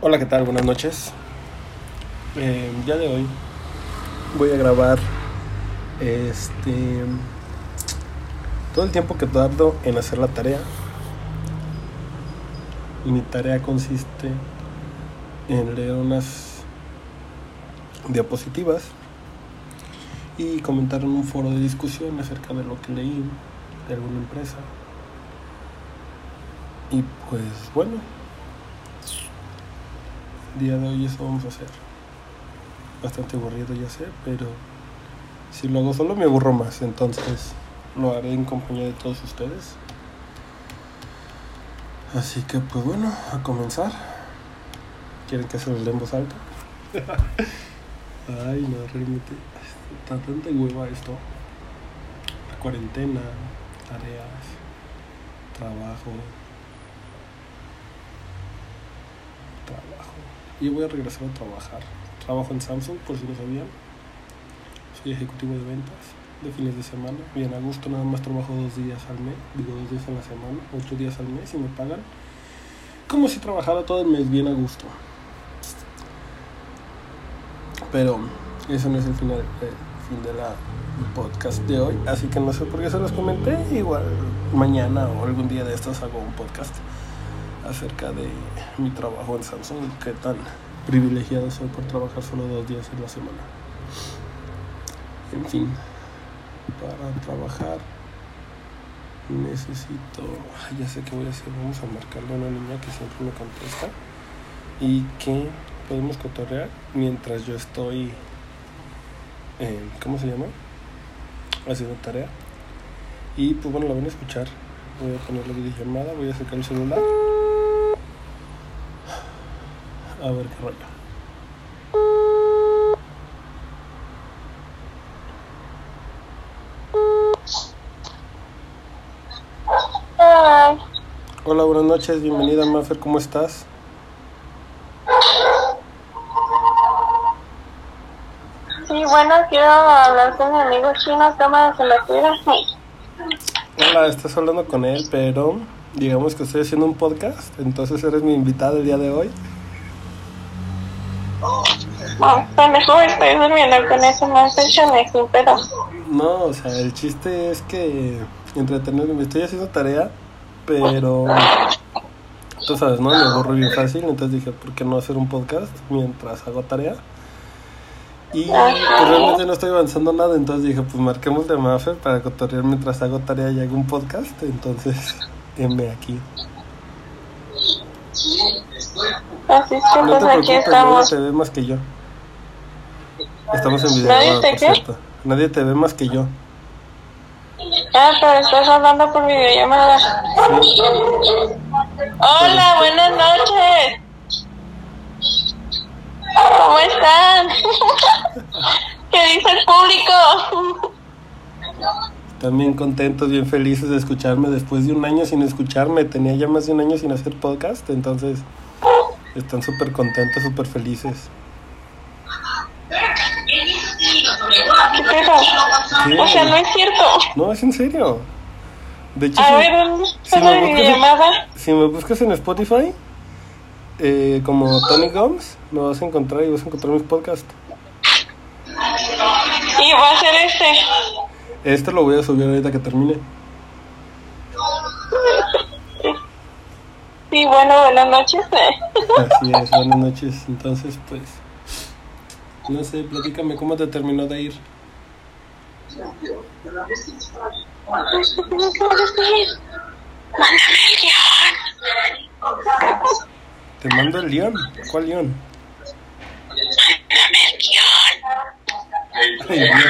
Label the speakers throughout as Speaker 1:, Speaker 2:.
Speaker 1: Hola, ¿qué tal? Buenas noches. Eh, ya de hoy voy a grabar este todo el tiempo que tardo en hacer la tarea. Mi tarea consiste en leer unas diapositivas y comentar en un foro de discusión acerca de lo que leí de alguna empresa. Y pues bueno, día de hoy eso vamos a hacer. Bastante aburrido ya sé, pero si lo hago solo me aburro más, entonces lo haré en compañía de todos ustedes. Así que pues bueno, a comenzar. ¿Quieren que se los dé en voz alta? Ay, no, realmente está tanta hueva esto. La cuarentena, tareas, trabajo. Trabajo. Y voy a regresar a trabajar. Trabajo en Samsung, por si no sabían. Soy ejecutivo de ventas de fines de semana. Bien a gusto, nada más trabajo dos días al mes. Digo, dos días a la semana, ocho días al mes y me pagan. Como si trabajara todo el mes bien a gusto. Pero eso no es el final, el fin de podcast de hoy. Así que no sé por qué se los comenté. Igual mañana o algún día de estos hago un podcast acerca de mi trabajo en Samsung. Qué tan privilegiado soy por trabajar solo dos días en la semana. En fin, para trabajar necesito. Ya sé qué voy a hacer. Vamos a marcarle a una niña que siempre me contesta y que podemos cotorrear mientras yo estoy. Eh, ¿Cómo se llama? Haciendo tarea. Y pues bueno, la van a escuchar. Voy a poner la videollamada, voy a sacar el celular. A ver qué rollo. Hola, buenas noches, bienvenida Mafer, ¿cómo estás?
Speaker 2: sí, bueno, quiero hablar con mi amigo chino, cámara se me cuida.
Speaker 1: Hola, estás hablando con él, pero digamos que estoy haciendo un podcast, entonces eres mi invitada el día de hoy.
Speaker 2: No, pendejo, estoy durmiendo con eso, chanejo, pero...
Speaker 1: No, o sea, el chiste es que entretenerme, me estoy haciendo tarea, pero tú sabes, ¿no? Me aburro bien fácil, entonces dije, ¿por qué no hacer un podcast mientras hago tarea? Y pues, realmente no estoy avanzando nada, entonces dije, pues marquemos de Mafer para cotorrear mientras hago tarea y hago un podcast, entonces, heme aquí.
Speaker 2: Así es
Speaker 1: No
Speaker 2: pues aquí
Speaker 1: preocupes, nadie
Speaker 2: estamos.
Speaker 1: te ve más que yo. Estamos en video,
Speaker 2: ¿Nadie
Speaker 1: por
Speaker 2: te qué?
Speaker 1: cierto. Nadie te ve más que yo.
Speaker 2: Ah, pero estás hablando por videollamada. Hola, buenas noches. ¿Cómo están? ¿Qué dice el público?
Speaker 1: También contentos, bien felices de escucharme después de un año sin escucharme. Tenía ya más de un año sin hacer podcast, entonces están súper contentos, súper felices.
Speaker 2: O sea, no es cierto.
Speaker 1: No, es en serio. De hecho,
Speaker 2: A
Speaker 1: si,
Speaker 2: ver, ¿dónde
Speaker 1: si
Speaker 2: está
Speaker 1: me
Speaker 2: la
Speaker 1: buscas en-
Speaker 2: videollamada?
Speaker 1: si me buscas en Spotify, eh, como Tony Gomes, me vas a encontrar y vas a encontrar mis podcasts.
Speaker 2: Y va a ser este.
Speaker 1: Este lo voy a subir ahorita que termine.
Speaker 2: Sí, bueno, buenas noches.
Speaker 1: Así es, buenas noches. Entonces, pues, no sé, platícame cómo te terminó de ir. Te mando el león. ¿Cuál león?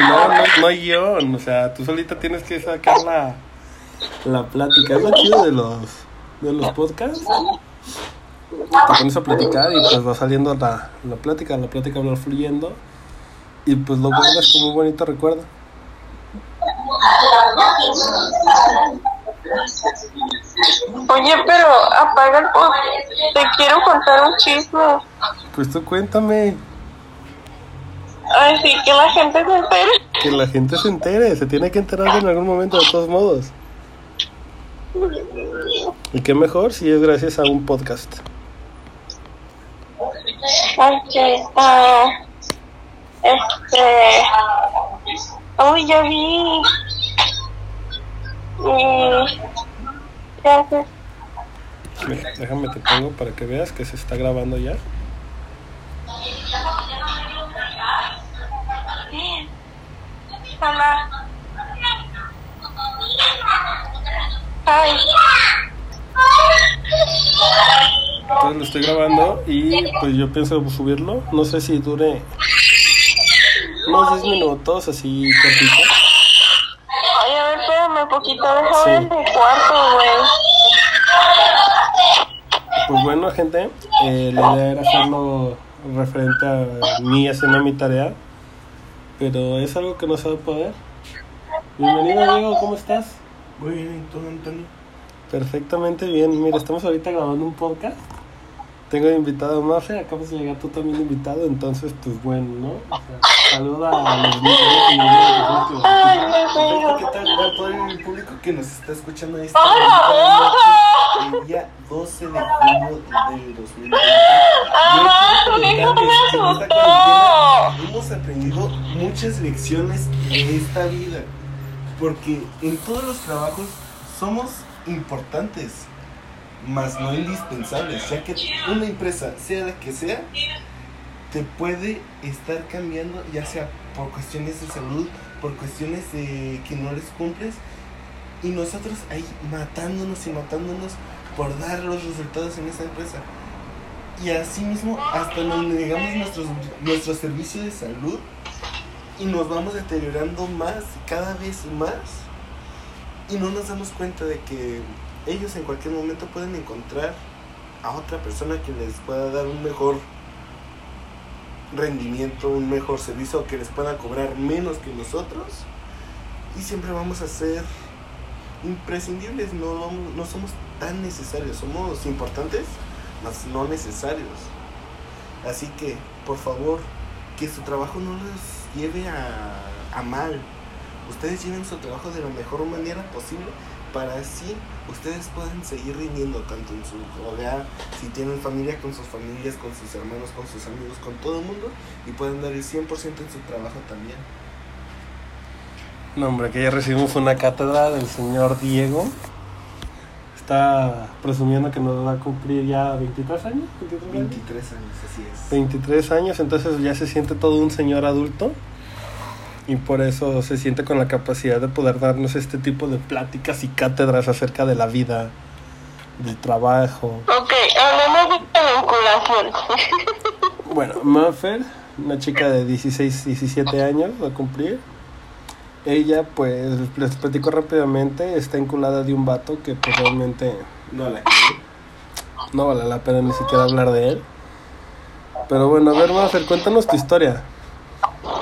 Speaker 1: No, no, no hay guion. O sea, tú solita tienes que sacar la, la plática. Es lo chido de los, de los podcasts. Te pones a platicar y pues va saliendo la, la plática. La plática va fluyendo. Y pues lo guardas como un bonito recuerdo.
Speaker 2: Oye, pero apaga el podcast. Te quiero contar un chisme.
Speaker 1: Pues tú cuéntame.
Speaker 2: Ay, sí, que la gente se entere.
Speaker 1: Que la gente se entere. Se tiene que enterar en algún momento, de todos modos. Y qué mejor si es gracias a un podcast.
Speaker 2: Ok, ah, este. Uy, ya vi. Y. ¿Qué haces?
Speaker 1: Mira, déjame te pongo para que veas que se está grabando ya.
Speaker 2: Mamá. Ay.
Speaker 1: Entonces lo estoy grabando y pues yo pienso subirlo. No sé si dure unos 10 minutos así cortito.
Speaker 2: Ay, a ver, espérame un poquito. Déjame
Speaker 1: Sí.
Speaker 2: ver mi cuarto, güey.
Speaker 1: Pues bueno, gente, eh, la idea era hacerlo referente a mí haciendo mi tarea, pero es algo que no se va a poder. Bienvenido, Diego, ¿cómo estás?
Speaker 3: Muy bien, ¿y tú, Antonio?
Speaker 1: Perfectamente bien. Mira, estamos ahorita grabando un podcast. Tengo invitado a Mafe, acabas de llegar tú también invitado, entonces pues bueno, ¿no? O sea, saluda a los niños
Speaker 3: todo el público que nos está escuchando esta noche, el día 12 de junio del 2020.
Speaker 2: ¡Ah!
Speaker 3: Yo
Speaker 2: ¡Tu
Speaker 3: quiero
Speaker 2: hijo me
Speaker 3: contarles que en esta
Speaker 2: asustó!
Speaker 3: cuarentena Hemos aprendido muchas lecciones de esta vida, porque en todos los trabajos somos importantes, mas no indispensables, ya que una empresa, sea la que sea, te puede estar cambiando, ya sea por cuestiones de salud, por cuestiones de que no les cumples, y nosotros ahí matándonos y matándonos por dar los resultados en esa empresa. Y así mismo hasta nos negamos nuestros, nuestro servicio de salud y nos vamos deteriorando más, cada vez más. Y no nos damos cuenta de que ellos en cualquier momento pueden encontrar a otra persona que les pueda dar un mejor rendimiento, un mejor servicio, que les pueda cobrar menos que nosotros. Y siempre vamos a ser imprescindibles, no, no somos tan necesarios, somos importantes, mas no necesarios. Así que, por favor, que su trabajo no les lleve a, a mal. Ustedes lleven su trabajo de la mejor manera posible para así ustedes puedan seguir rindiendo tanto en su hogar, si tienen familia con sus familias, con sus hermanos, con sus amigos, con todo el mundo y puedan dar el 100% en su trabajo también.
Speaker 1: No, hombre, que ya recibimos una cátedra del señor Diego. Está presumiendo que nos va a cumplir ya 23 años. 23 años.
Speaker 3: 23 años, así es.
Speaker 1: 23 años, entonces ya se siente todo un señor adulto y por eso se siente con la capacidad de poder darnos este tipo de pláticas y cátedras acerca de la vida, del trabajo.
Speaker 2: Ok, hablemos de vinculación.
Speaker 1: Bueno, Maffer, una chica de 16, 17 años, va a cumplir. Ella, pues, les platico rápidamente, está enculada de un vato que pues, realmente
Speaker 3: No la
Speaker 1: no vale la pena ni siquiera hablar de él. Pero bueno, a ver, Maffer, cuéntanos tu historia.
Speaker 2: Pues,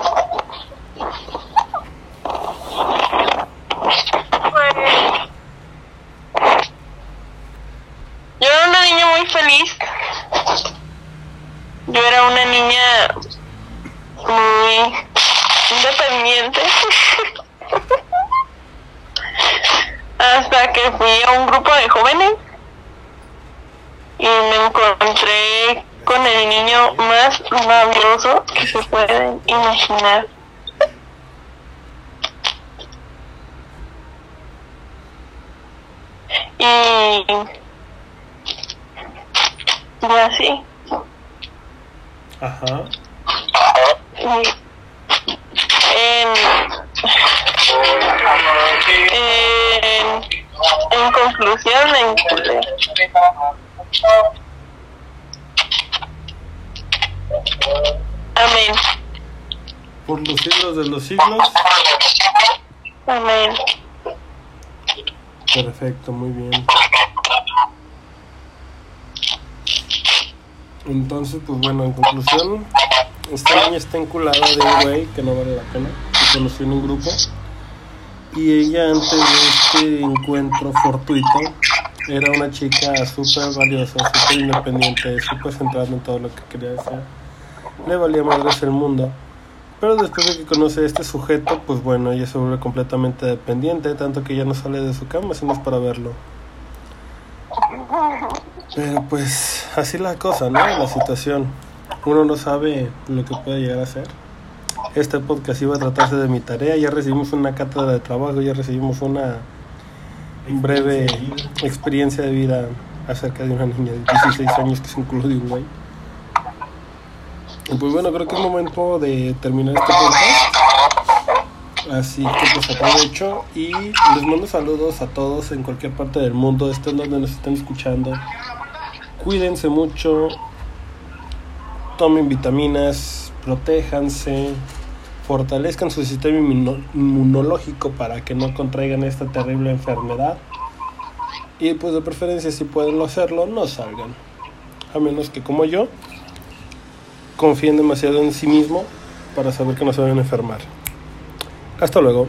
Speaker 2: Yo era una niña muy feliz. Yo era una niña muy independiente. Hasta que fui a un grupo de jóvenes y me encontré con el niño más maravilloso que se pueden imaginar. Y, y así.
Speaker 1: Ajá.
Speaker 2: En, en, en conclusión, enculé. Amén.
Speaker 1: Por los siglos de los siglos.
Speaker 2: Amén.
Speaker 1: Perfecto, muy bien. Entonces, pues bueno, en conclusión, esta niña está enculada de un güey que no vale la pena, que conoció en un grupo. Y ella, antes de este encuentro fortuito, era una chica súper valiosa, súper independiente, súper centrada en todo lo que quería hacer. Le valía madres el mundo. Pero después de que conoce a este sujeto, pues bueno, ella se vuelve completamente dependiente, tanto que ya no sale de su cama, sino para verlo. Pero pues así la cosa, ¿no? La situación. uno no sabe lo que puede llegar a ser. Este podcast iba a tratarse de mi tarea, ya recibimos una cátedra de trabajo, ya recibimos una breve experiencia de vida acerca de una niña de 16 años que se incluyó de un güey. Y pues bueno, creo que es momento de terminar este podcast. Así que pues aprovecho y les mando saludos a todos en cualquier parte del mundo, estén donde nos estén escuchando. Cuídense mucho, tomen vitaminas, protéjanse, fortalezcan su sistema inmuno- inmunológico para que no contraigan esta terrible enfermedad. Y pues de preferencia si pueden hacerlo, no salgan. A menos que como yo, confíen demasiado en sí mismo para saber que no se van a enfermar. Hasta luego.